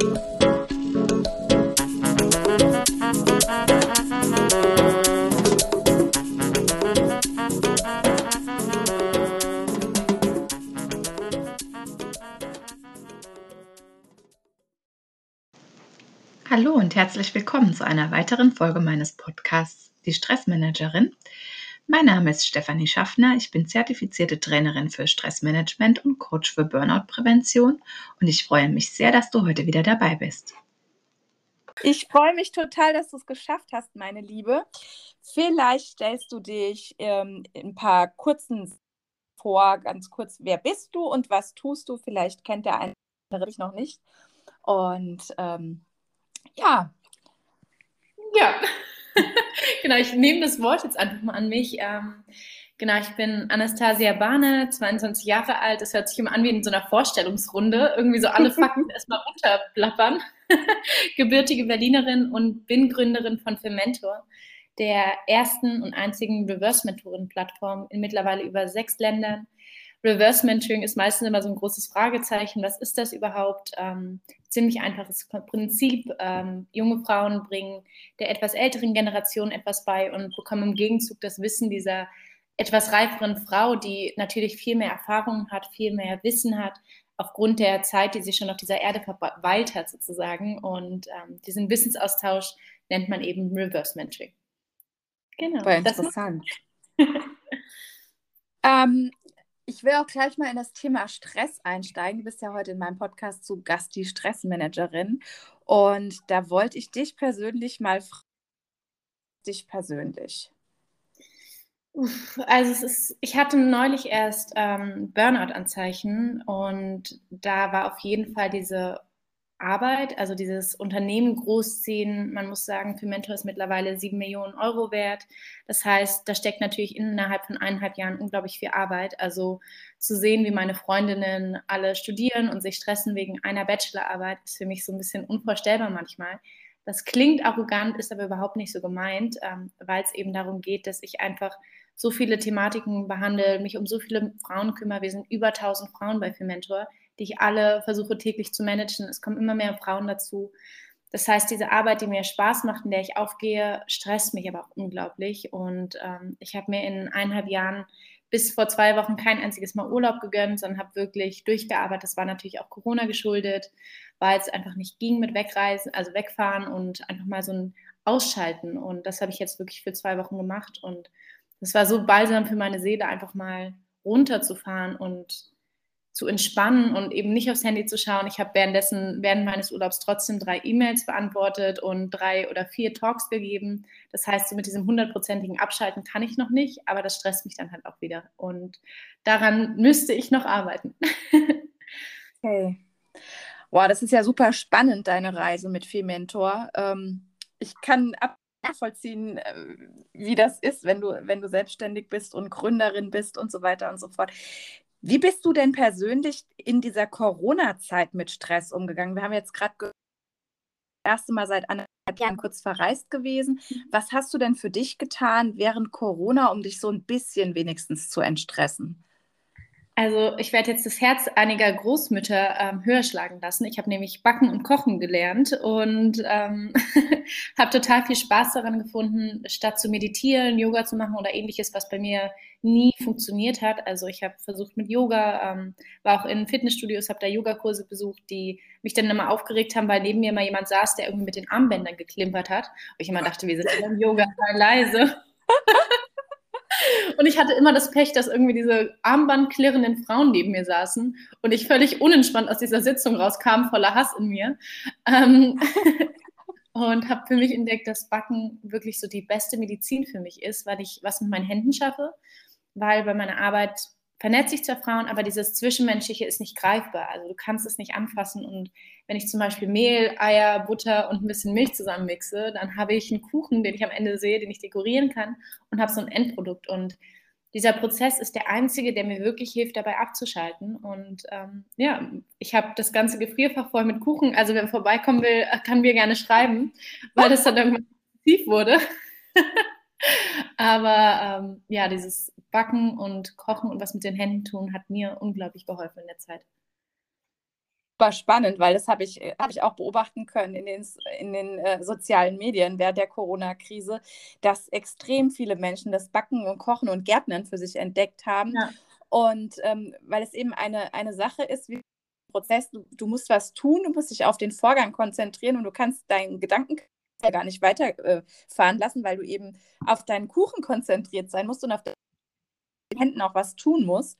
Hallo und herzlich willkommen zu einer weiteren Folge meines Podcasts Die Stressmanagerin. Mein Name ist Stefanie Schaffner. Ich bin zertifizierte Trainerin für Stressmanagement und Coach für Burnout-Prävention und ich freue mich sehr, dass du heute wieder dabei bist. Ich freue mich total, dass du es geschafft hast, meine Liebe. Vielleicht stellst du dich ähm, in ein paar kurzen vor, ganz kurz, wer bist du und was tust du? Vielleicht kennt der eine dich noch nicht. Und ähm, ja. Ja, genau, ich nehme das Wort jetzt einfach mal an mich. Ähm, genau, ich bin Anastasia Bahne, 22 Jahre alt. Das hört sich immer an wie in so einer Vorstellungsrunde. Irgendwie so alle Fakten erstmal runterplappern. Gebürtige Berlinerin und bin Gründerin von Fermentor, der ersten und einzigen Reverse-Mentoren-Plattform in mittlerweile über sechs Ländern Reverse Mentoring ist meistens immer so ein großes Fragezeichen. Was ist das überhaupt? Ähm, ziemlich einfaches Prinzip. Ähm, junge Frauen bringen der etwas älteren Generation etwas bei und bekommen im Gegenzug das Wissen dieser etwas reiferen Frau, die natürlich viel mehr Erfahrung hat, viel mehr Wissen hat, aufgrund der Zeit, die sie schon auf dieser Erde verweilt hat, sozusagen. Und ähm, diesen Wissensaustausch nennt man eben Reverse Mentoring. Genau. War interessant. ähm, ich will auch gleich mal in das Thema Stress einsteigen. Du bist ja heute in meinem Podcast zu Gast, die Stressmanagerin. Und da wollte ich dich persönlich mal fragen, dich persönlich. Also es ist, ich hatte neulich erst ähm, Burnout-Anzeichen und da war auf jeden Fall diese Arbeit, also dieses Unternehmen großziehen. Man muss sagen, für Mentor ist mittlerweile sieben Millionen Euro wert. Das heißt, da steckt natürlich innerhalb von eineinhalb Jahren unglaublich viel Arbeit. Also zu sehen, wie meine Freundinnen alle studieren und sich stressen wegen einer Bachelorarbeit, ist für mich so ein bisschen unvorstellbar manchmal. Das klingt arrogant, ist aber überhaupt nicht so gemeint, ähm, weil es eben darum geht, dass ich einfach so viele Thematiken behandle, mich um so viele Frauen kümmere. Wir sind über 1000 Frauen bei Mentor die ich alle versuche täglich zu managen. Es kommen immer mehr Frauen dazu. Das heißt, diese Arbeit, die mir Spaß macht, in der ich aufgehe, stresst mich aber auch unglaublich. Und ähm, ich habe mir in eineinhalb Jahren bis vor zwei Wochen kein einziges Mal Urlaub gegönnt, sondern habe wirklich durchgearbeitet. Das war natürlich auch Corona geschuldet, weil es einfach nicht ging mit Wegreisen, also wegfahren und einfach mal so ein Ausschalten. Und das habe ich jetzt wirklich für zwei Wochen gemacht. Und es war so balsam für meine Seele, einfach mal runterzufahren und zu entspannen und eben nicht aufs Handy zu schauen. Ich habe währenddessen, während meines Urlaubs trotzdem drei E-Mails beantwortet und drei oder vier Talks gegeben. Das heißt, so mit diesem hundertprozentigen Abschalten kann ich noch nicht, aber das stresst mich dann halt auch wieder. Und daran müsste ich noch arbeiten. okay. Wow, das ist ja super spannend, deine Reise mit Fementor. Ähm, ich kann nachvollziehen, äh, wie das ist, wenn du, wenn du selbstständig bist und Gründerin bist und so weiter und so fort. Wie bist du denn persönlich in dieser Corona-Zeit mit Stress umgegangen? Wir haben jetzt gerade das erste Mal seit anderthalb Jahren kurz verreist gewesen. Was hast du denn für dich getan während Corona, um dich so ein bisschen wenigstens zu entstressen? Also ich werde jetzt das Herz einiger Großmütter ähm, höher schlagen lassen. Ich habe nämlich Backen und Kochen gelernt und ähm, habe total viel Spaß daran gefunden, statt zu meditieren, Yoga zu machen oder ähnliches, was bei mir nie funktioniert hat. Also ich habe versucht mit Yoga, ähm, war auch in Fitnessstudios, habe da Yogakurse besucht, die mich dann immer aufgeregt haben, weil neben mir mal jemand saß, der irgendwie mit den Armbändern geklimpert hat. Und ich immer dachte, wir sind im Yoga, leise. Und ich hatte immer das Pech, dass irgendwie diese armbandklirrenden Frauen neben mir saßen und ich völlig unentspannt aus dieser Sitzung rauskam, voller Hass in mir. Ähm, und habe für mich entdeckt, dass Backen wirklich so die beste Medizin für mich ist, weil ich was mit meinen Händen schaffe, weil bei meiner Arbeit vernetze ich zwar Frauen, aber dieses Zwischenmenschliche ist nicht greifbar. Also du kannst es nicht anfassen. Und wenn ich zum Beispiel Mehl, Eier, Butter und ein bisschen Milch zusammenmixe, dann habe ich einen Kuchen, den ich am Ende sehe, den ich dekorieren kann und habe so ein Endprodukt. Und dieser Prozess ist der einzige, der mir wirklich hilft, dabei abzuschalten. Und ähm, ja, ich habe das ganze Gefrierfach voll mit Kuchen. Also wer vorbeikommen will, kann mir gerne schreiben, weil das dann irgendwann tief wurde. Aber ähm, ja, dieses Backen und Kochen und was mit den Händen tun hat mir unglaublich geholfen in der Zeit. super spannend, weil das habe ich, hab ich auch beobachten können in den, in den äh, sozialen Medien während der Corona-Krise, dass extrem viele Menschen das Backen und Kochen und Gärtnern für sich entdeckt haben. Ja. Und ähm, weil es eben eine, eine Sache ist, wie Prozess, du, du, musst was tun, du musst dich auf den Vorgang konzentrieren und du kannst deinen Gedanken gar nicht weiterfahren äh, lassen, weil du eben auf deinen Kuchen konzentriert sein musst und auf deinen Händen auch was tun musst.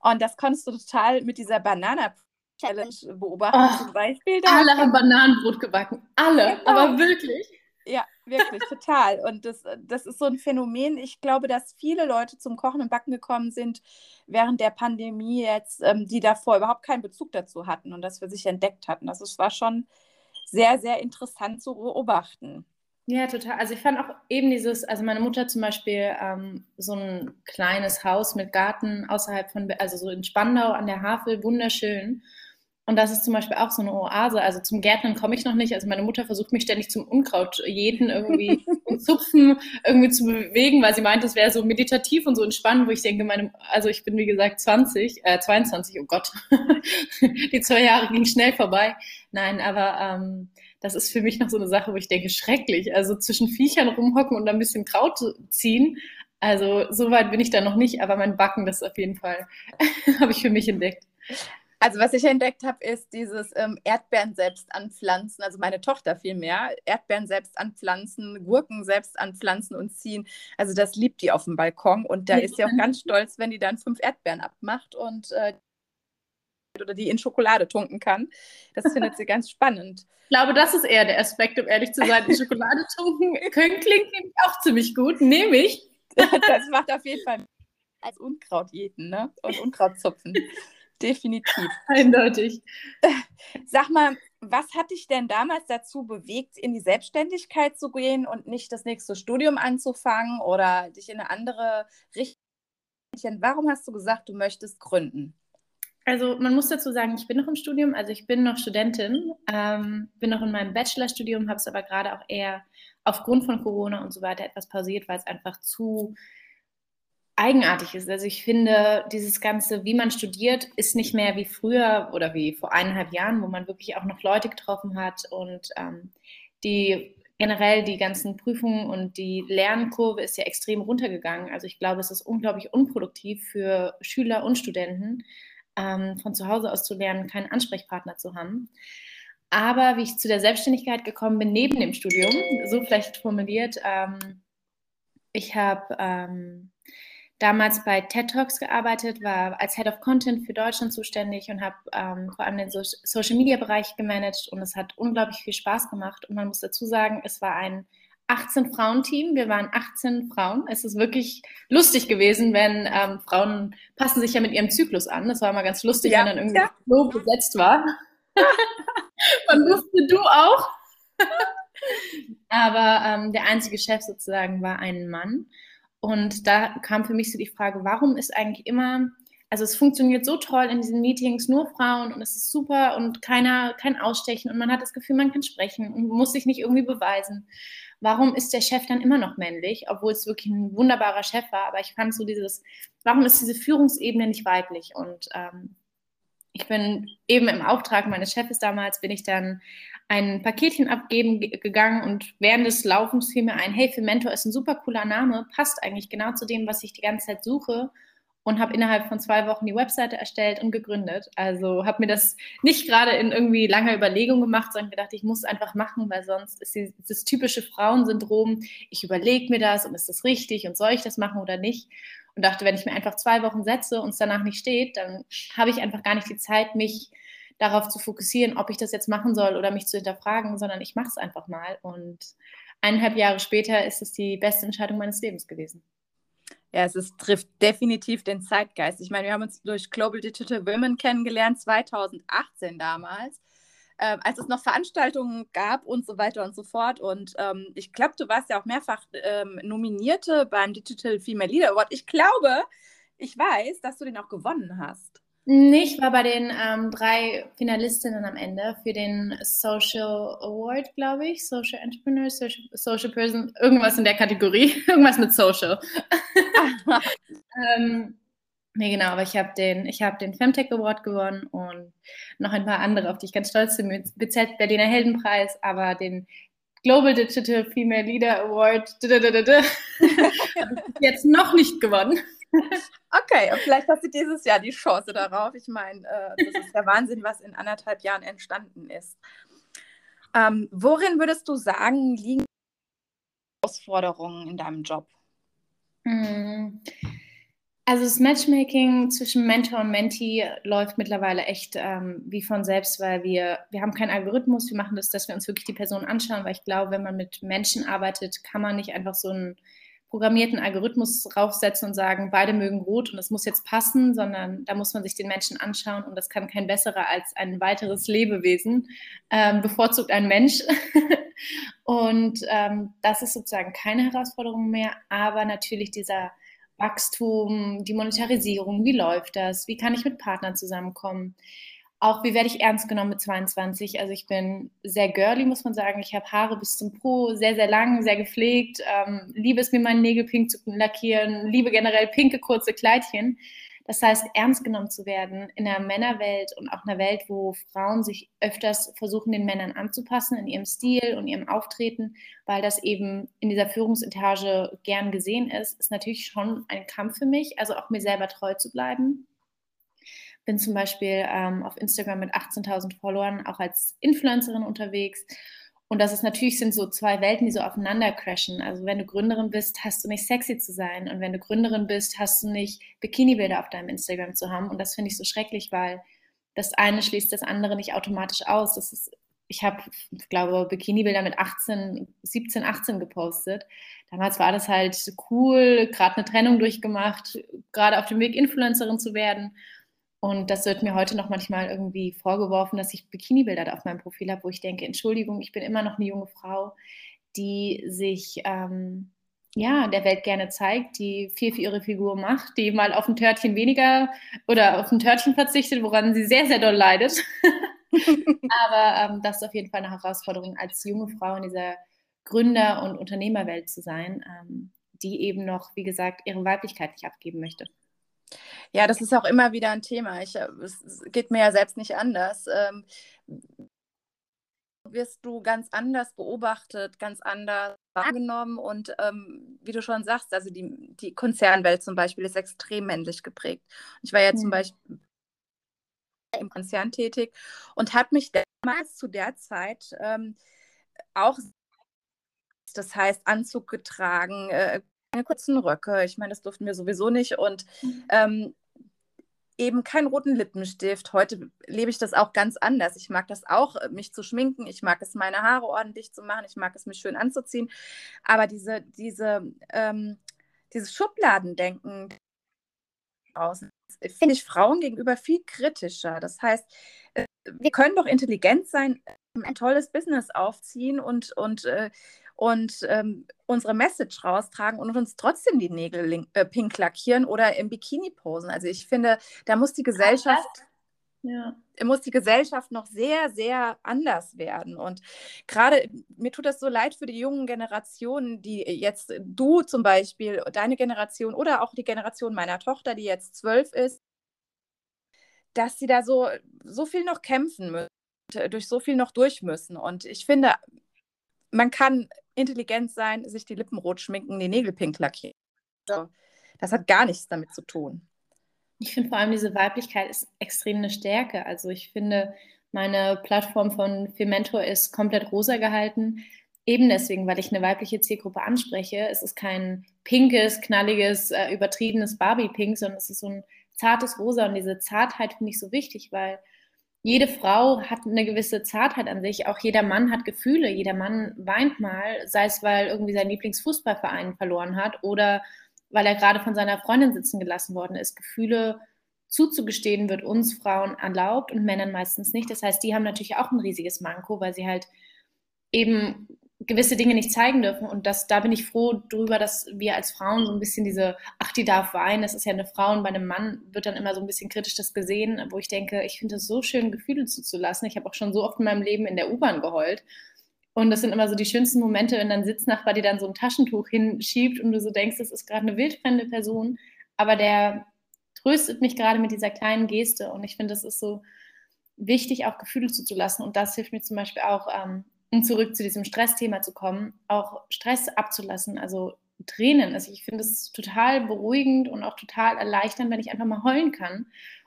Und das konntest du total mit dieser Banana Challenge beobachten oh, zum Beispiel. Da alle haben Bananenbrot gebacken. Alle, genau. aber wirklich. Ja, wirklich, total. Und das, das ist so ein Phänomen. Ich glaube, dass viele Leute zum Kochen und Backen gekommen sind während der Pandemie jetzt, ähm, die davor überhaupt keinen Bezug dazu hatten und das für sich entdeckt hatten. Das ist, war schon sehr, sehr interessant zu beobachten. Ja, total. Also ich fand auch eben dieses, also meine Mutter zum Beispiel ähm, so ein kleines Haus mit Garten außerhalb von, also so in Spandau an der Havel, wunderschön. Und das ist zum Beispiel auch so eine Oase. Also zum Gärtnern komme ich noch nicht. Also meine Mutter versucht mich ständig zum Unkraut jeden irgendwie Zupfen irgendwie zu bewegen, weil sie meint, das wäre so meditativ und so entspannend, wo ich denke, meine, also ich bin wie gesagt 20, äh, 22, oh Gott. Die zwei Jahre gingen schnell vorbei. Nein, aber ähm, das ist für mich noch so eine Sache, wo ich denke, schrecklich. Also zwischen Viechern rumhocken und ein bisschen Kraut ziehen. Also so weit bin ich da noch nicht, aber mein Backen, das auf jeden Fall habe ich für mich entdeckt. Also was ich entdeckt habe, ist dieses ähm, Erdbeeren selbst anpflanzen, also meine Tochter vielmehr, Erdbeeren selbst anpflanzen, Gurken selbst anpflanzen und ziehen. Also das liebt die auf dem Balkon und da ist sie auch ganz stolz, wenn die dann fünf Erdbeeren abmacht und äh, oder die in Schokolade tunken kann. Das findet sie ganz spannend. Ich glaube, das ist eher der Aspekt, um ehrlich zu sein. In Schokolade tunken können klingt nämlich auch ziemlich gut, nehme ich. das macht auf jeden Fall als Unkraut jeden ne? und Unkrautzupfen definitiv. Eindeutig. Sag mal, was hat dich denn damals dazu bewegt, in die Selbstständigkeit zu gehen und nicht das nächste Studium anzufangen oder dich in eine andere Richtung? Warum hast du gesagt, du möchtest gründen? Also man muss dazu sagen, ich bin noch im Studium, also ich bin noch Studentin, ähm, bin noch in meinem Bachelorstudium, habe es aber gerade auch eher aufgrund von Corona und so weiter etwas pausiert, weil es einfach zu eigenartig ist. Also ich finde, dieses Ganze, wie man studiert, ist nicht mehr wie früher oder wie vor eineinhalb Jahren, wo man wirklich auch noch Leute getroffen hat und ähm, die generell die ganzen Prüfungen und die Lernkurve ist ja extrem runtergegangen. Also ich glaube, es ist unglaublich unproduktiv für Schüler und Studenten, ähm, von zu Hause aus zu lernen, keinen Ansprechpartner zu haben. Aber wie ich zu der Selbstständigkeit gekommen bin, neben dem Studium, so vielleicht formuliert, ähm, ich habe ähm, damals bei TED Talks gearbeitet, war als Head of Content für Deutschland zuständig und habe ähm, vor allem den so Social Media Bereich gemanagt und es hat unglaublich viel Spaß gemacht. Und man muss dazu sagen, es war ein 18 Frauen-Team. Wir waren 18 Frauen. Es ist wirklich lustig gewesen, wenn ähm, Frauen passen sich ja mit ihrem Zyklus an. Das war immer ganz lustig, ja, wenn dann irgendwie ja. so besetzt war. man wusste du auch. Aber ähm, der einzige Chef sozusagen war ein Mann. Und da kam für mich so die Frage, warum ist eigentlich immer, also es funktioniert so toll in diesen Meetings, nur Frauen und es ist super und keiner kein Ausstechen und man hat das Gefühl, man kann sprechen und muss sich nicht irgendwie beweisen. Warum ist der Chef dann immer noch männlich, obwohl es wirklich ein wunderbarer Chef war? Aber ich fand so dieses, warum ist diese Führungsebene nicht weiblich? Und ähm, ich bin eben im Auftrag meines Chefs damals, bin ich dann ein Paketchen abgeben gegangen und während des Laufens fiel mir ein, hey, für Mentor ist ein super cooler Name, passt eigentlich genau zu dem, was ich die ganze Zeit suche und habe innerhalb von zwei Wochen die Webseite erstellt und gegründet. Also habe mir das nicht gerade in irgendwie langer Überlegung gemacht, sondern gedacht, ich muss einfach machen, weil sonst ist dieses typische Frauensyndrom, ich überlege mir das und ist das richtig und soll ich das machen oder nicht? Und dachte, wenn ich mir einfach zwei Wochen setze und es danach nicht steht, dann habe ich einfach gar nicht die Zeit, mich darauf zu fokussieren, ob ich das jetzt machen soll oder mich zu hinterfragen, sondern ich mache es einfach mal. Und eineinhalb Jahre später ist es die beste Entscheidung meines Lebens gewesen. Ja, es ist, trifft definitiv den Zeitgeist. Ich meine, wir haben uns durch Global Digital Women kennengelernt, 2018 damals, äh, als es noch Veranstaltungen gab und so weiter und so fort. Und ähm, ich glaube, du warst ja auch mehrfach ähm, Nominierte beim Digital Female Leader Award. Ich glaube, ich weiß, dass du den auch gewonnen hast. Nee, ich war bei den ähm, drei Finalistinnen am Ende für den Social Award, glaube ich. Social Entrepreneur, Social, Social Person, irgendwas in der Kategorie. irgendwas mit Social. ähm, Nee, genau, aber ich habe den, ich hab den Femtech Award gewonnen und noch ein paar andere, auf die ich ganz stolz bin, BZ Berliner Heldenpreis, aber den Global Digital Female Leader Award jetzt noch nicht gewonnen. Okay, vielleicht hast du dieses Jahr die Chance darauf. Ich meine, äh, das ist der Wahnsinn, was in anderthalb Jahren entstanden ist. Ähm, worin würdest du sagen, liegen Herausforderungen in deinem Job? Hm. Also das Matchmaking zwischen Mentor und Mentee läuft mittlerweile echt ähm, wie von selbst, weil wir, wir haben keinen Algorithmus, wir machen das, dass wir uns wirklich die Person anschauen, weil ich glaube, wenn man mit Menschen arbeitet, kann man nicht einfach so einen programmierten Algorithmus draufsetzen und sagen, beide mögen rot und das muss jetzt passen, sondern da muss man sich den Menschen anschauen und das kann kein besserer als ein weiteres Lebewesen, ähm, bevorzugt ein Mensch. und ähm, das ist sozusagen keine Herausforderung mehr, aber natürlich dieser Wachstum, die Monetarisierung, wie läuft das? Wie kann ich mit Partnern zusammenkommen? Auch wie werde ich ernst genommen mit 22? Also ich bin sehr girly, muss man sagen. Ich habe Haare bis zum Po, sehr, sehr lang, sehr gepflegt. Ähm, liebe es mir, meine Nägel pink zu lackieren. Liebe generell pinke, kurze Kleidchen. Das heißt, ernst genommen zu werden in einer Männerwelt und auch einer Welt, wo Frauen sich öfters versuchen, den Männern anzupassen in ihrem Stil und ihrem Auftreten, weil das eben in dieser Führungsetage gern gesehen ist, ist natürlich schon ein Kampf für mich, also auch mir selber treu zu bleiben. Bin zum Beispiel ähm, auf Instagram mit 18.000 Followern auch als Influencerin unterwegs und das ist natürlich sind so zwei Welten, die so aufeinander crashen. Also wenn du Gründerin bist, hast du nicht sexy zu sein. Und wenn du Gründerin bist, hast du nicht Bikini-Bilder auf deinem Instagram zu haben. Und das finde ich so schrecklich, weil das eine schließt das andere nicht automatisch aus. Das ist, ich habe, glaube, Bikini-Bilder mit 18, 17, 18 gepostet. Damals war das halt cool, gerade eine Trennung durchgemacht, gerade auf dem Weg, Influencerin zu werden. Und das wird mir heute noch manchmal irgendwie vorgeworfen, dass ich Bikini-Bilder auf meinem Profil habe, wo ich denke, Entschuldigung, ich bin immer noch eine junge Frau, die sich ähm, ja, der Welt gerne zeigt, die viel für ihre Figur macht, die mal auf ein Törtchen weniger oder auf ein Törtchen verzichtet, woran sie sehr, sehr doll leidet. Aber ähm, das ist auf jeden Fall eine Herausforderung, als junge Frau in dieser Gründer- und Unternehmerwelt zu sein, ähm, die eben noch, wie gesagt, ihre Weiblichkeit nicht abgeben möchte. Ja, das ist auch immer wieder ein Thema. Ich, äh, es geht mir ja selbst nicht anders. Ähm, wirst du ganz anders beobachtet, ganz anders wahrgenommen und ähm, wie du schon sagst, also die, die Konzernwelt zum Beispiel ist extrem männlich geprägt. Ich war ja mhm. zum Beispiel im Konzern tätig und habe mich damals zu der Zeit ähm, auch, das heißt Anzug getragen, äh, keine kurzen Röcke. Ich meine, das durften wir sowieso nicht. Und mhm. ähm, eben keinen roten Lippenstift. Heute lebe ich das auch ganz anders. Ich mag das auch, äh, mich zu schminken. Ich mag es, meine Haare ordentlich zu machen. Ich mag es, mich schön anzuziehen. Aber diese, diese, ähm, dieses Schubladendenken finde ich Frauen gegenüber viel kritischer. Das heißt, äh, wir können doch intelligent sein, ein tolles Business aufziehen und, und äh, und ähm, unsere Message raustragen und uns trotzdem die Nägel äh, pink lackieren oder im Bikini posen. Also ich finde, da muss die Gesellschaft, ja. muss die Gesellschaft noch sehr, sehr anders werden. Und gerade mir tut das so leid für die jungen Generationen, die jetzt du zum Beispiel, deine Generation oder auch die Generation meiner Tochter, die jetzt zwölf ist, dass sie da so, so viel noch kämpfen müssen, durch so viel noch durch müssen. Und ich finde, man kann intelligent sein, sich die Lippen rot schminken, die Nägel pink lackieren. Das hat gar nichts damit zu tun. Ich finde vor allem diese Weiblichkeit ist extrem eine Stärke. Also ich finde, meine Plattform von Fementor ist komplett rosa gehalten. Eben deswegen, weil ich eine weibliche Zielgruppe anspreche. Es ist kein pinkes, knalliges, äh, übertriebenes Barbie-Pink, sondern es ist so ein zartes Rosa. Und diese Zartheit finde ich so wichtig, weil jede Frau hat eine gewisse Zartheit an sich. Auch jeder Mann hat Gefühle. Jeder Mann weint mal, sei es, weil irgendwie sein Lieblingsfußballverein verloren hat oder weil er gerade von seiner Freundin sitzen gelassen worden ist. Gefühle zuzugestehen wird uns Frauen erlaubt und Männern meistens nicht. Das heißt, die haben natürlich auch ein riesiges Manko, weil sie halt eben gewisse Dinge nicht zeigen dürfen. Und das, da bin ich froh drüber, dass wir als Frauen so ein bisschen diese, ach, die darf weinen, das ist ja eine Frau und bei einem Mann wird dann immer so ein bisschen kritisch das gesehen, wo ich denke, ich finde es so schön, Gefühle zuzulassen. Ich habe auch schon so oft in meinem Leben in der U-Bahn geheult. Und das sind immer so die schönsten Momente, wenn dann Sitznachbar dir dann so ein Taschentuch hinschiebt und du so denkst, das ist gerade eine wildfremde Person, aber der tröstet mich gerade mit dieser kleinen Geste. Und ich finde, es ist so wichtig, auch Gefühle zuzulassen. Und das hilft mir zum Beispiel auch, ähm, um zurück zu diesem Stressthema zu kommen, auch Stress abzulassen. Also Tränen. Also ich finde es total beruhigend und auch total erleichternd, wenn ich einfach mal heulen kann.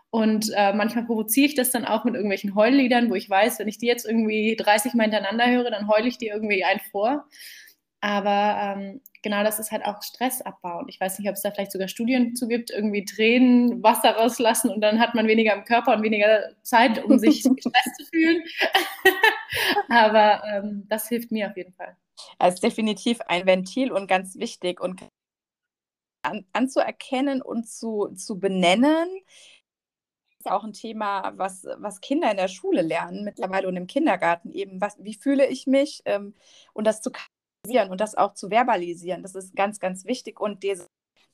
Und äh, manchmal provoziere ich das dann auch mit irgendwelchen Heulliedern, wo ich weiß, wenn ich die jetzt irgendwie 30 Mal hintereinander höre, dann heule ich die irgendwie ein vor. Aber ähm, genau das ist halt auch Stressabbau. Und ich weiß nicht, ob es da vielleicht sogar Studien zu gibt, irgendwie Tränen, Wasser rauslassen und dann hat man weniger im Körper und weniger Zeit, um sich gestresst zu fühlen. Aber ähm, das hilft mir auf jeden Fall. Es ist definitiv ein Ventil und ganz wichtig und an, anzuerkennen und zu, zu benennen, ist auch ein Thema, was, was Kinder in der Schule lernen mittlerweile und im Kindergarten eben. Was, wie fühle ich mich ähm, und das zu und das auch zu verbalisieren. Das ist ganz, ganz wichtig. Und dieses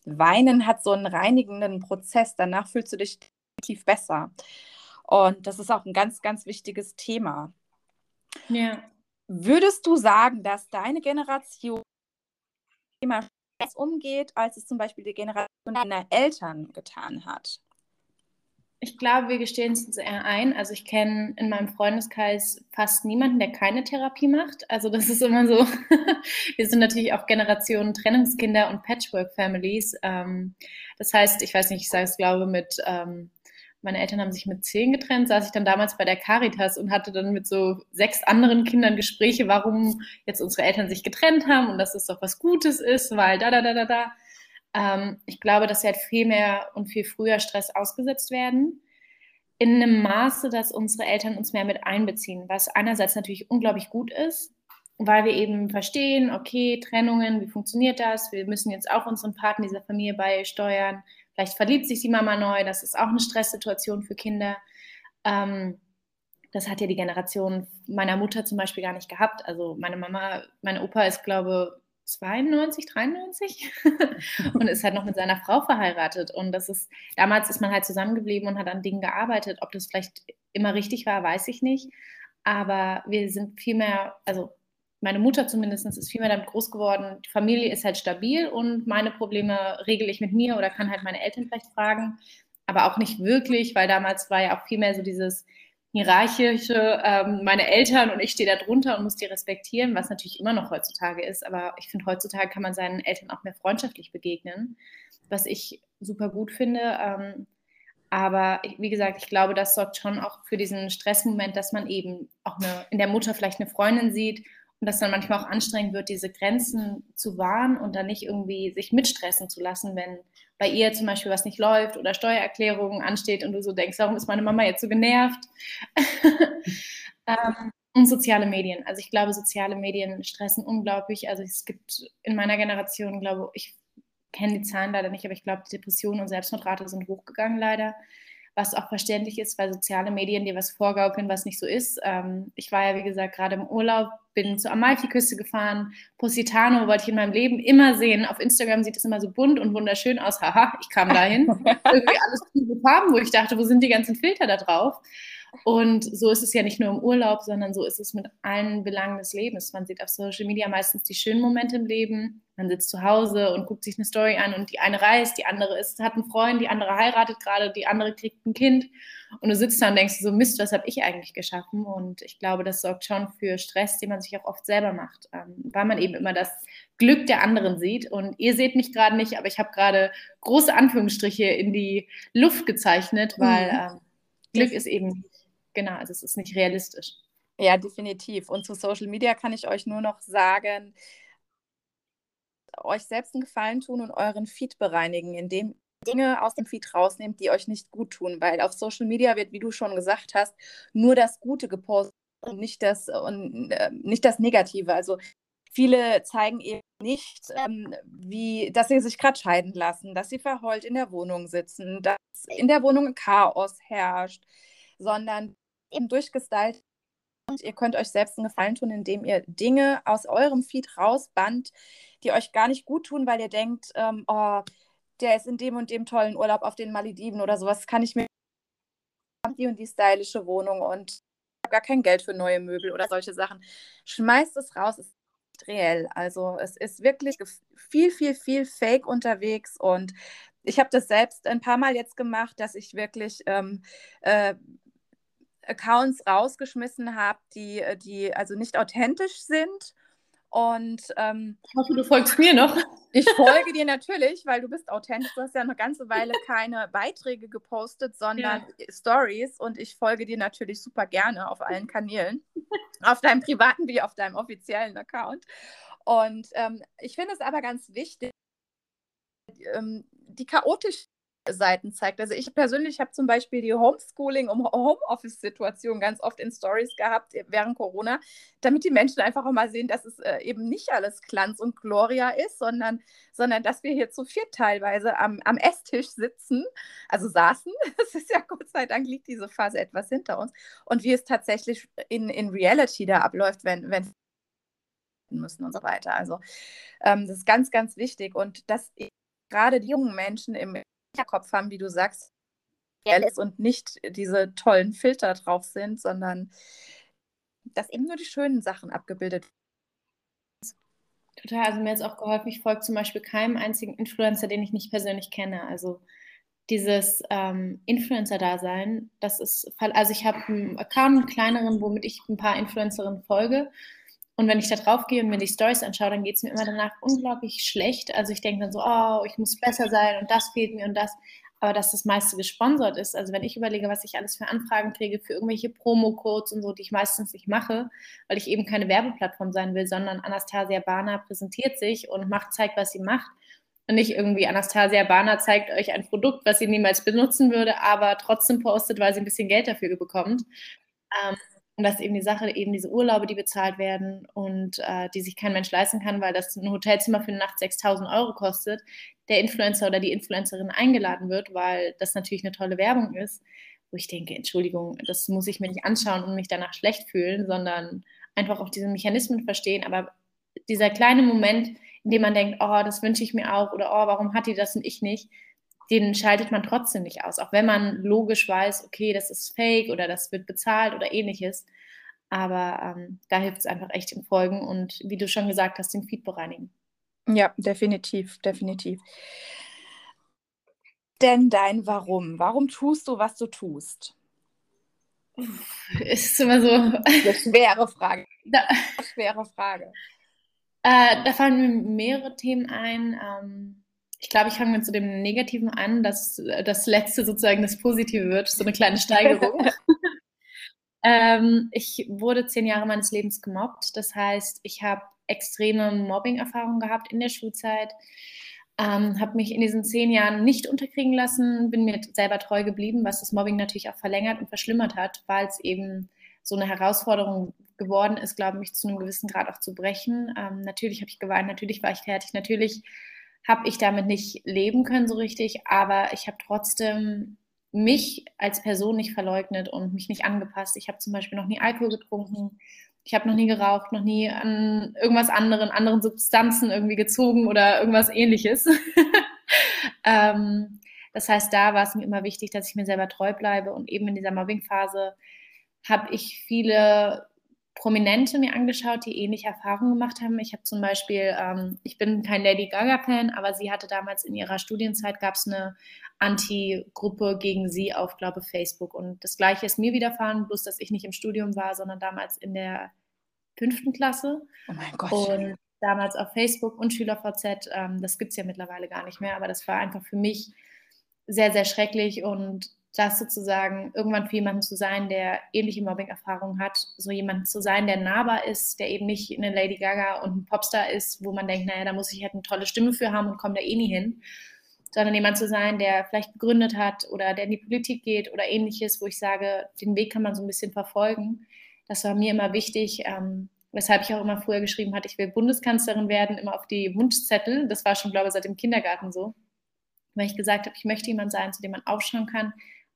Weinen hat so einen reinigenden Prozess. Danach fühlst du dich definitiv besser. Und das ist auch ein ganz, ganz wichtiges Thema. Ja. Würdest du sagen, dass deine Generation immer Stress umgeht, als es zum Beispiel die Generation deiner Eltern getan hat? Ich glaube, wir gestehen es uns eher ein. Also ich kenne in meinem Freundeskreis fast niemanden, der keine Therapie macht. Also das ist immer so. wir sind natürlich auch Generationen Trennungskinder und Patchwork-Families. Ähm, das heißt, ich weiß nicht, ich sage es glaube mit, ähm, meine Eltern haben sich mit zehn getrennt, saß ich dann damals bei der Caritas und hatte dann mit so sechs anderen Kindern Gespräche, warum jetzt unsere Eltern sich getrennt haben und dass es doch was Gutes ist, weil da, da, da, da, da. Ähm, ich glaube, dass sie halt viel mehr und viel früher Stress ausgesetzt werden. In einem Maße, dass unsere Eltern uns mehr mit einbeziehen, was einerseits natürlich unglaublich gut ist, weil wir eben verstehen, okay, Trennungen, wie funktioniert das? Wir müssen jetzt auch unseren Partner dieser Familie beisteuern. Vielleicht verliebt sich die Mama neu, das ist auch eine Stresssituation für Kinder. Ähm, das hat ja die Generation meiner Mutter zum Beispiel gar nicht gehabt. Also meine Mama, mein Opa ist, glaube 92, 93 und ist halt noch mit seiner Frau verheiratet. Und das ist, damals ist man halt zusammengeblieben und hat an Dingen gearbeitet. Ob das vielleicht immer richtig war, weiß ich nicht. Aber wir sind viel mehr, also meine Mutter zumindest ist viel mehr damit groß geworden. Die Familie ist halt stabil und meine Probleme regel ich mit mir oder kann halt meine Eltern vielleicht fragen. Aber auch nicht wirklich, weil damals war ja auch viel mehr so dieses, hierarchische, ähm, meine Eltern und ich stehe da drunter und muss die respektieren, was natürlich immer noch heutzutage ist. Aber ich finde, heutzutage kann man seinen Eltern auch mehr freundschaftlich begegnen, was ich super gut finde. Ähm, aber wie gesagt, ich glaube, das sorgt schon auch für diesen Stressmoment, dass man eben auch eine, in der Mutter vielleicht eine Freundin sieht und dass dann manchmal auch anstrengend wird, diese Grenzen zu wahren und dann nicht irgendwie sich mitstressen zu lassen, wenn bei ihr zum Beispiel was nicht läuft oder Steuererklärungen ansteht und du so denkst, warum ist meine Mama jetzt so genervt? ähm, und soziale Medien. Also ich glaube, soziale Medien stressen unglaublich. Also es gibt in meiner Generation, glaube ich, kenne die Zahlen leider nicht, aber ich glaube, die Depressionen und Selbstmordrate sind hochgegangen leider was auch verständlich ist, weil soziale Medien dir was vorgaukeln, was nicht so ist. Ähm, ich war ja, wie gesagt, gerade im Urlaub, bin zur Amalfi-Küste gefahren. Positano wollte ich in meinem Leben immer sehen. Auf Instagram sieht es immer so bunt und wunderschön aus. Haha, ich kam dahin. Irgendwie alles coole Farben, wo ich dachte, wo sind die ganzen Filter da drauf? Und so ist es ja nicht nur im Urlaub, sondern so ist es mit allen Belangen des Lebens. Man sieht auf Social Media meistens die schönen Momente im Leben. Man sitzt zu Hause und guckt sich eine Story an und die eine reist, die andere ist, hat einen Freund, die andere heiratet gerade, die andere kriegt ein Kind. Und du sitzt da und denkst so, Mist, was habe ich eigentlich geschaffen? Und ich glaube, das sorgt schon für Stress, den man sich auch oft selber macht, ähm, weil man eben immer das Glück der anderen sieht. Und ihr seht mich gerade nicht, aber ich habe gerade große Anführungsstriche in die Luft gezeichnet, weil mhm. ähm, Glück ist eben genau, also es ist nicht realistisch. Ja, definitiv. Und zu Social Media kann ich euch nur noch sagen, euch selbst einen Gefallen tun und euren Feed bereinigen, indem Dinge aus dem Feed rausnehmt, die euch nicht gut tun, weil auf Social Media wird, wie du schon gesagt hast, nur das Gute gepostet und nicht das, und, äh, nicht das Negative. Also viele zeigen eben nicht, ähm, wie, dass sie sich gerade scheiden lassen, dass sie verheult in der Wohnung sitzen, dass in der Wohnung Chaos herrscht, sondern eben durchgestylt und ihr könnt euch selbst einen Gefallen tun, indem ihr Dinge aus eurem Feed rausbannt, die euch gar nicht gut tun, weil ihr denkt, ähm, oh, der ist in dem und dem tollen Urlaub auf den Malediven oder sowas, kann ich mir die und die stylische Wohnung und gar kein Geld für neue Möbel oder solche Sachen. Schmeißt es raus, es ist nicht reell. Also es ist wirklich viel, viel, viel Fake unterwegs und ich habe das selbst ein paar Mal jetzt gemacht, dass ich wirklich ähm, äh, Accounts rausgeschmissen habe, die, die also nicht authentisch sind. Und ähm, ich hoffe, du folgst mir noch. Ich folge dir natürlich, weil du bist authentisch. Du hast ja eine ganze Weile keine Beiträge gepostet, sondern ja. Stories. Und ich folge dir natürlich super gerne auf allen Kanälen. auf deinem privaten wie auf deinem offiziellen Account. Und ähm, ich finde es aber ganz wichtig, ähm, die chaotisch Seiten zeigt. Also ich persönlich habe zum Beispiel die Homeschooling- und Homeoffice-Situation ganz oft in Stories gehabt während Corona, damit die Menschen einfach auch mal sehen, dass es äh, eben nicht alles Glanz und Gloria ist, sondern, sondern dass wir hier zu viert teilweise am, am Esstisch sitzen, also saßen. Es ist ja Gott sei Dank liegt diese Phase etwas hinter uns und wie es tatsächlich in, in Reality da abläuft, wenn, wenn müssen und so weiter. Also ähm, das ist ganz, ganz wichtig und dass gerade die jungen Menschen im Hinterkopf haben, wie du sagst, ist und nicht diese tollen Filter drauf sind, sondern dass eben nur die schönen Sachen abgebildet werden. Total, also mir hat es auch geholfen, ich folge zum Beispiel keinem einzigen Influencer, den ich nicht persönlich kenne. Also dieses ähm, Influencer-Dasein, das ist, also ich habe einen Account, einen kleineren, womit ich ein paar Influencerinnen folge und wenn ich da drauf gehe und mir die Stories anschaue, dann geht es mir immer danach unglaublich schlecht. Also ich denke dann so, oh, ich muss besser sein und das fehlt mir und das. Aber dass das meiste gesponsert ist, also wenn ich überlege, was ich alles für Anfragen kriege, für irgendwelche Promo-Codes und so, die ich meistens nicht mache, weil ich eben keine Werbeplattform sein will, sondern Anastasia Bana präsentiert sich und macht, zeigt, was sie macht. Und nicht irgendwie Anastasia Bana zeigt euch ein Produkt, was sie niemals benutzen würde, aber trotzdem postet, weil sie ein bisschen Geld dafür bekommt. Ähm, und das ist eben die Sache, eben diese Urlaube, die bezahlt werden und äh, die sich kein Mensch leisten kann, weil das ein Hotelzimmer für eine Nacht 6000 Euro kostet, der Influencer oder die Influencerin eingeladen wird, weil das natürlich eine tolle Werbung ist, wo ich denke, Entschuldigung, das muss ich mir nicht anschauen und mich danach schlecht fühlen, sondern einfach auch diese Mechanismen verstehen. Aber dieser kleine Moment, in dem man denkt, oh, das wünsche ich mir auch oder oh, warum hat die das und ich nicht, den schaltet man trotzdem nicht aus, auch wenn man logisch weiß, okay, das ist fake oder das wird bezahlt oder ähnliches. Aber ähm, da hilft es einfach echt im Folgen und wie du schon gesagt hast, den Feed bereinigen. Ja, definitiv, definitiv. Denn dein Warum? Warum tust du, was du tust? Ist immer so. Eine schwere Frage. Da, schwere Frage. Äh, da fallen mir mehrere Themen ein. Ähm, ich glaube, ich fange mit so dem Negativen an, dass das Letzte sozusagen das Positive wird, so eine kleine Steigerung. ähm, ich wurde zehn Jahre meines Lebens gemobbt. Das heißt, ich habe extreme Mobbing-Erfahrungen gehabt in der Schulzeit, ähm, habe mich in diesen zehn Jahren nicht unterkriegen lassen, bin mir selber treu geblieben, was das Mobbing natürlich auch verlängert und verschlimmert hat, weil es eben so eine Herausforderung geworden ist, glaube ich, mich zu einem gewissen Grad auch zu brechen. Ähm, natürlich habe ich geweint, natürlich war ich fertig, natürlich habe ich damit nicht leben können so richtig, aber ich habe trotzdem mich als Person nicht verleugnet und mich nicht angepasst. Ich habe zum Beispiel noch nie Alkohol getrunken, ich habe noch nie geraucht, noch nie an irgendwas anderen, anderen Substanzen irgendwie gezogen oder irgendwas ähnliches. ähm, das heißt, da war es mir immer wichtig, dass ich mir selber treu bleibe und eben in dieser Mobbing-Phase habe ich viele Prominente mir angeschaut, die ähnliche Erfahrungen gemacht haben. Ich habe zum Beispiel, ähm, ich bin kein Lady Gaga-Fan, aber sie hatte damals in ihrer Studienzeit, gab es eine Anti-Gruppe gegen sie auf, glaube Facebook. Und das Gleiche ist mir widerfahren, bloß dass ich nicht im Studium war, sondern damals in der fünften Klasse. Oh mein Gott. Und damals auf Facebook und SchülerVZ, ähm, das gibt es ja mittlerweile gar nicht mehr, aber das war einfach für mich sehr, sehr schrecklich und das sozusagen irgendwann für jemanden zu sein, der ähnliche Mobbing-Erfahrungen hat, so jemand zu sein, der nahbar ist, der eben nicht eine Lady Gaga und ein Popstar ist, wo man denkt, naja, da muss ich halt eine tolle Stimme für haben und komme da eh nie hin, sondern jemand zu sein, der vielleicht gegründet hat oder der in die Politik geht oder ähnliches, wo ich sage, den Weg kann man so ein bisschen verfolgen. Das war mir immer wichtig, ähm, weshalb ich auch immer früher geschrieben hatte, ich will Bundeskanzlerin werden, immer auf die Wunschzettel. Das war schon, glaube ich, seit dem Kindergarten so. Weil ich gesagt habe, ich möchte jemand sein, zu dem man aufschauen kann,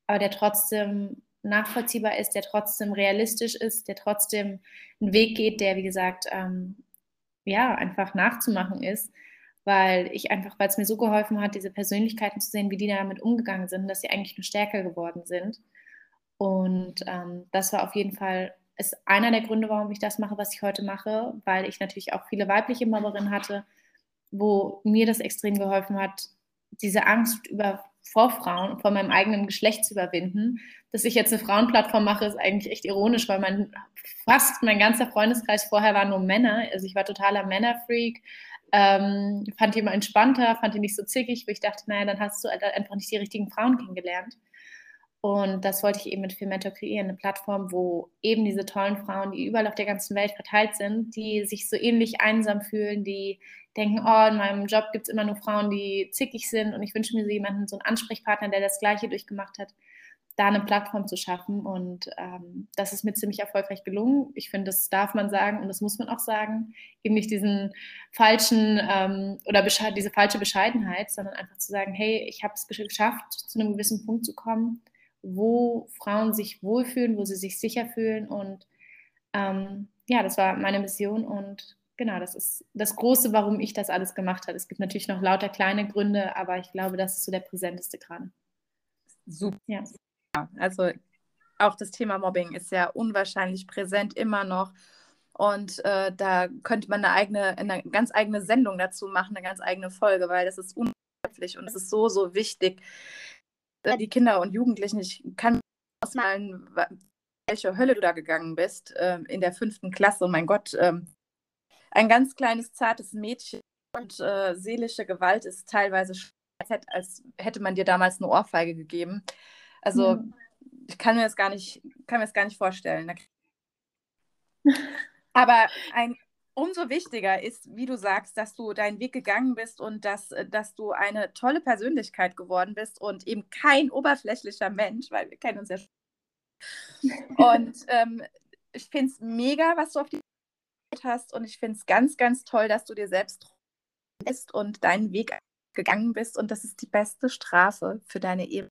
aber der trotzdem nachvollziehbar ist, der trotzdem realistisch ist, der trotzdem einen Weg geht, der, wie gesagt, ähm, ja, einfach nachzumachen ist, weil ich einfach, weil es mir so geholfen hat, diese Persönlichkeiten zu sehen, wie die damit umgegangen sind, dass sie eigentlich nur stärker geworden sind. Und ähm, das war auf jeden Fall, ist einer der Gründe, warum ich das mache, was ich heute mache, weil ich natürlich auch viele weibliche Mobberinnen hatte, wo mir das extrem geholfen hat, diese Angst über vor Frauen, vor meinem eigenen Geschlecht zu überwinden. Dass ich jetzt eine Frauenplattform mache, ist eigentlich echt ironisch, weil mein fast mein ganzer Freundeskreis vorher war nur Männer. Also ich war totaler Männerfreak, ähm, fand die immer entspannter, fand die nicht so zickig, wo ich dachte, naja, dann hast du halt einfach nicht die richtigen Frauen kennengelernt. Und das wollte ich eben mit Filmentor kreieren, eine Plattform, wo eben diese tollen Frauen, die überall auf der ganzen Welt verteilt sind, die sich so ähnlich einsam fühlen, die denken, oh, in meinem Job gibt es immer nur Frauen, die zickig sind und ich wünsche mir so jemanden, so einen Ansprechpartner, der das Gleiche durchgemacht hat, da eine Plattform zu schaffen. Und ähm, das ist mir ziemlich erfolgreich gelungen. Ich finde, das darf man sagen und das muss man auch sagen. Eben nicht diesen falschen ähm, oder diese falsche Bescheidenheit, sondern einfach zu sagen, hey, ich habe es geschafft, zu einem gewissen Punkt zu kommen wo Frauen sich wohlfühlen, wo sie sich sicher fühlen. Und ähm, ja, das war meine Mission und genau, das ist das Große, warum ich das alles gemacht habe. Es gibt natürlich noch lauter kleine Gründe, aber ich glaube, das ist so der präsenteste gerade. Super. Ja. Also auch das Thema Mobbing ist ja unwahrscheinlich präsent immer noch. Und äh, da könnte man eine eigene, eine ganz eigene Sendung dazu machen, eine ganz eigene Folge, weil das ist unglaublich und es ist so, so wichtig, die Kinder und Jugendlichen, ich kann mir ausmalen, welche Hölle du da gegangen bist äh, in der fünften Klasse. Mein Gott, äh, ein ganz kleines, zartes Mädchen und äh, seelische Gewalt ist teilweise als hätte man dir damals eine Ohrfeige gegeben. Also mhm. ich kann mir das gar nicht, kann mir das gar nicht vorstellen. Aber ein umso wichtiger ist, wie du sagst, dass du deinen Weg gegangen bist und dass, äh, dass du eine tolle Persönlichkeit geworden bist und eben kein oberflächlicher Mensch, weil wir kennen uns ja schon. Und ähm, ich finde es mega, was du auf die Welt hast und ich finde es ganz, ganz toll, dass du dir selbst bist und deinen Weg gegangen bist und das ist die beste Strafe für deine Ehe.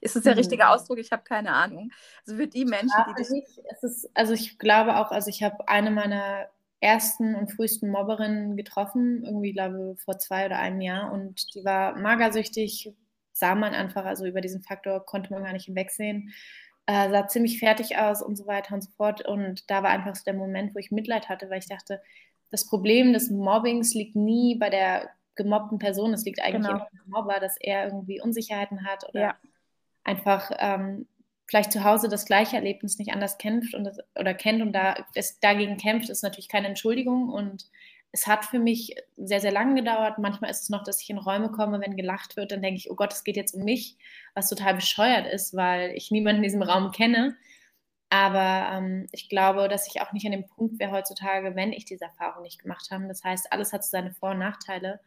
Ist das der richtige hm. Ausdruck? Ich habe keine Ahnung. Also für die Menschen, die dich. Ist, also ich glaube auch, also ich habe eine meiner ersten und frühesten Mobberinnen getroffen, irgendwie glaube vor zwei oder einem Jahr und die war magersüchtig, sah man einfach, also über diesen Faktor konnte man gar nicht hinwegsehen, äh, sah ziemlich fertig aus und so weiter und so fort und da war einfach so der Moment, wo ich Mitleid hatte, weil ich dachte, das Problem des Mobbings liegt nie bei der gemobbten Person, es liegt eigentlich genau. im Mobber, dass er irgendwie Unsicherheiten hat oder ja einfach ähm, vielleicht zu Hause das gleiche Erlebnis nicht anders kämpft und das, oder kennt und da es dagegen kämpft, ist natürlich keine Entschuldigung und es hat für mich sehr, sehr lange gedauert. Manchmal ist es noch, dass ich in Räume komme, wenn gelacht wird, dann denke ich, oh Gott, es geht jetzt um mich, was total bescheuert ist, weil ich niemanden in diesem Raum kenne. Aber ähm, ich glaube, dass ich auch nicht an dem Punkt wäre heutzutage, wenn ich diese Erfahrung nicht gemacht habe. Das heißt, alles hat seine Vor- und Nachteile.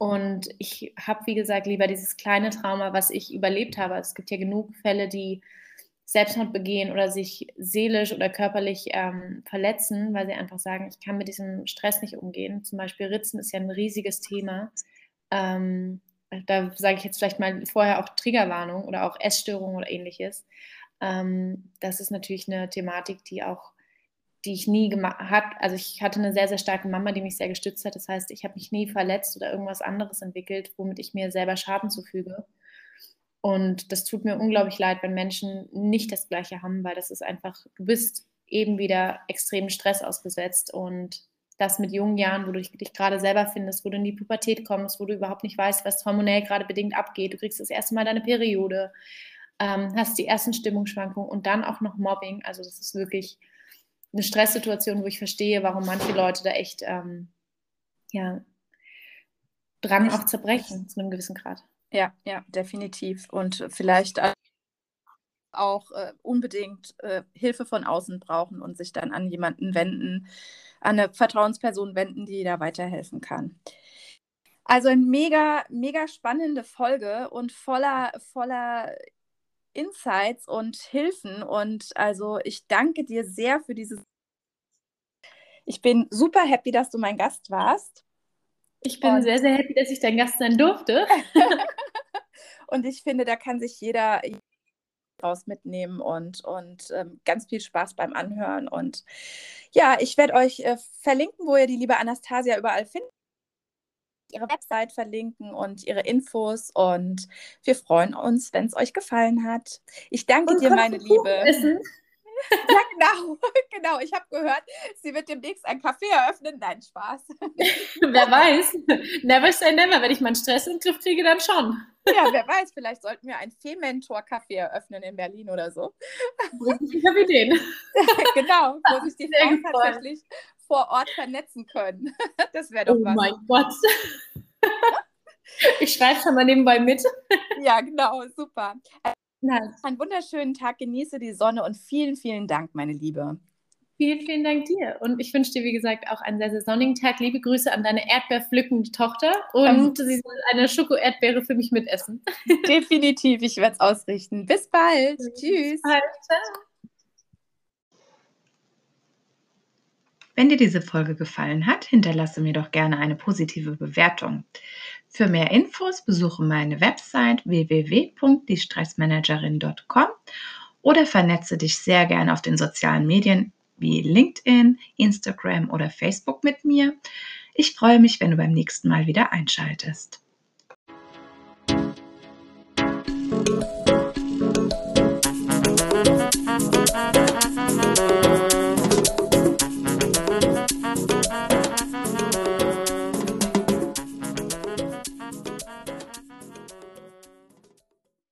Und ich habe, wie gesagt, lieber dieses kleine Trauma, was ich überlebt habe. Es gibt ja genug Fälle, die Selbstmord begehen oder sich seelisch oder körperlich ähm, verletzen, weil sie einfach sagen, ich kann mit diesem Stress nicht umgehen. Zum Beispiel Ritzen ist ja ein riesiges Thema. Ähm, da sage ich jetzt vielleicht mal vorher auch Triggerwarnung oder auch Essstörung oder ähnliches. Ähm, das ist natürlich eine Thematik, die auch die ich nie gemacht hat. Also ich hatte eine sehr, sehr starke Mama, die mich sehr gestützt hat. Das heißt, ich habe mich nie verletzt oder irgendwas anderes entwickelt, womit ich mir selber Schaden zufüge. Und das tut mir unglaublich leid, wenn Menschen nicht das Gleiche haben, weil das ist einfach, du bist eben wieder extremen Stress ausgesetzt und das mit jungen Jahren, wo du dich, dich gerade selber findest, wo du in die Pubertät kommst, wo du überhaupt nicht weißt, was hormonell gerade bedingt abgeht. Du kriegst das erste Mal deine Periode, ähm, hast die ersten Stimmungsschwankungen und dann auch noch Mobbing. Also das ist wirklich eine Stresssituation, wo ich verstehe, warum manche Leute da echt ähm, ja, dran auch zerbrechen zu einem gewissen Grad. Ja, ja, definitiv. Und vielleicht auch äh, unbedingt äh, Hilfe von außen brauchen und sich dann an jemanden wenden, an eine Vertrauensperson wenden, die da weiterhelfen kann. Also eine mega, mega spannende Folge und voller, voller Insights und Hilfen. Und also ich danke dir sehr für dieses. Ich bin super happy, dass du mein Gast warst. Ich bin und sehr, sehr happy, dass ich dein Gast sein durfte. und ich finde, da kann sich jeder raus mitnehmen und, und ähm, ganz viel Spaß beim Anhören. Und ja, ich werde euch äh, verlinken, wo ihr die liebe Anastasia überall findet ihre Website verlinken und ihre Infos. Und wir freuen uns, wenn es euch gefallen hat. Ich danke und dir, meine Liebe. Ja, genau, genau. Ich habe gehört, sie wird demnächst ein Café eröffnen. Nein, Spaß. wer weiß. Never say never. Wenn ich meinen Stress in den Griff kriege, dann schon. Ja, wer weiß. Vielleicht sollten wir ein Fee-Mentor-Café eröffnen in Berlin oder so. Ich habe Ideen. genau, wo sich die Frauen tatsächlich vor Ort vernetzen können. Das wäre doch oh was. Oh mein Gott. Ich schreibe schon mal nebenbei mit. Ja, genau, super. Nice. Einen wunderschönen Tag, genieße die Sonne und vielen, vielen Dank, meine Liebe. Vielen, vielen Dank dir. Und ich wünsche dir, wie gesagt, auch einen sehr, sehr sonnigen Tag. Liebe Grüße an deine erdbeerpflückende Tochter und ähm, sie soll eine Schoko-Erdbeere für mich mitessen. Definitiv, ich werde es ausrichten. Bis bald. Tschüss. Bis bald. Ciao. Wenn dir diese Folge gefallen hat, hinterlasse mir doch gerne eine positive Bewertung. Für mehr Infos besuche meine Website www.diestressmanagerin.com oder vernetze dich sehr gerne auf den sozialen Medien wie LinkedIn, Instagram oder Facebook mit mir. Ich freue mich, wenn du beim nächsten Mal wieder einschaltest.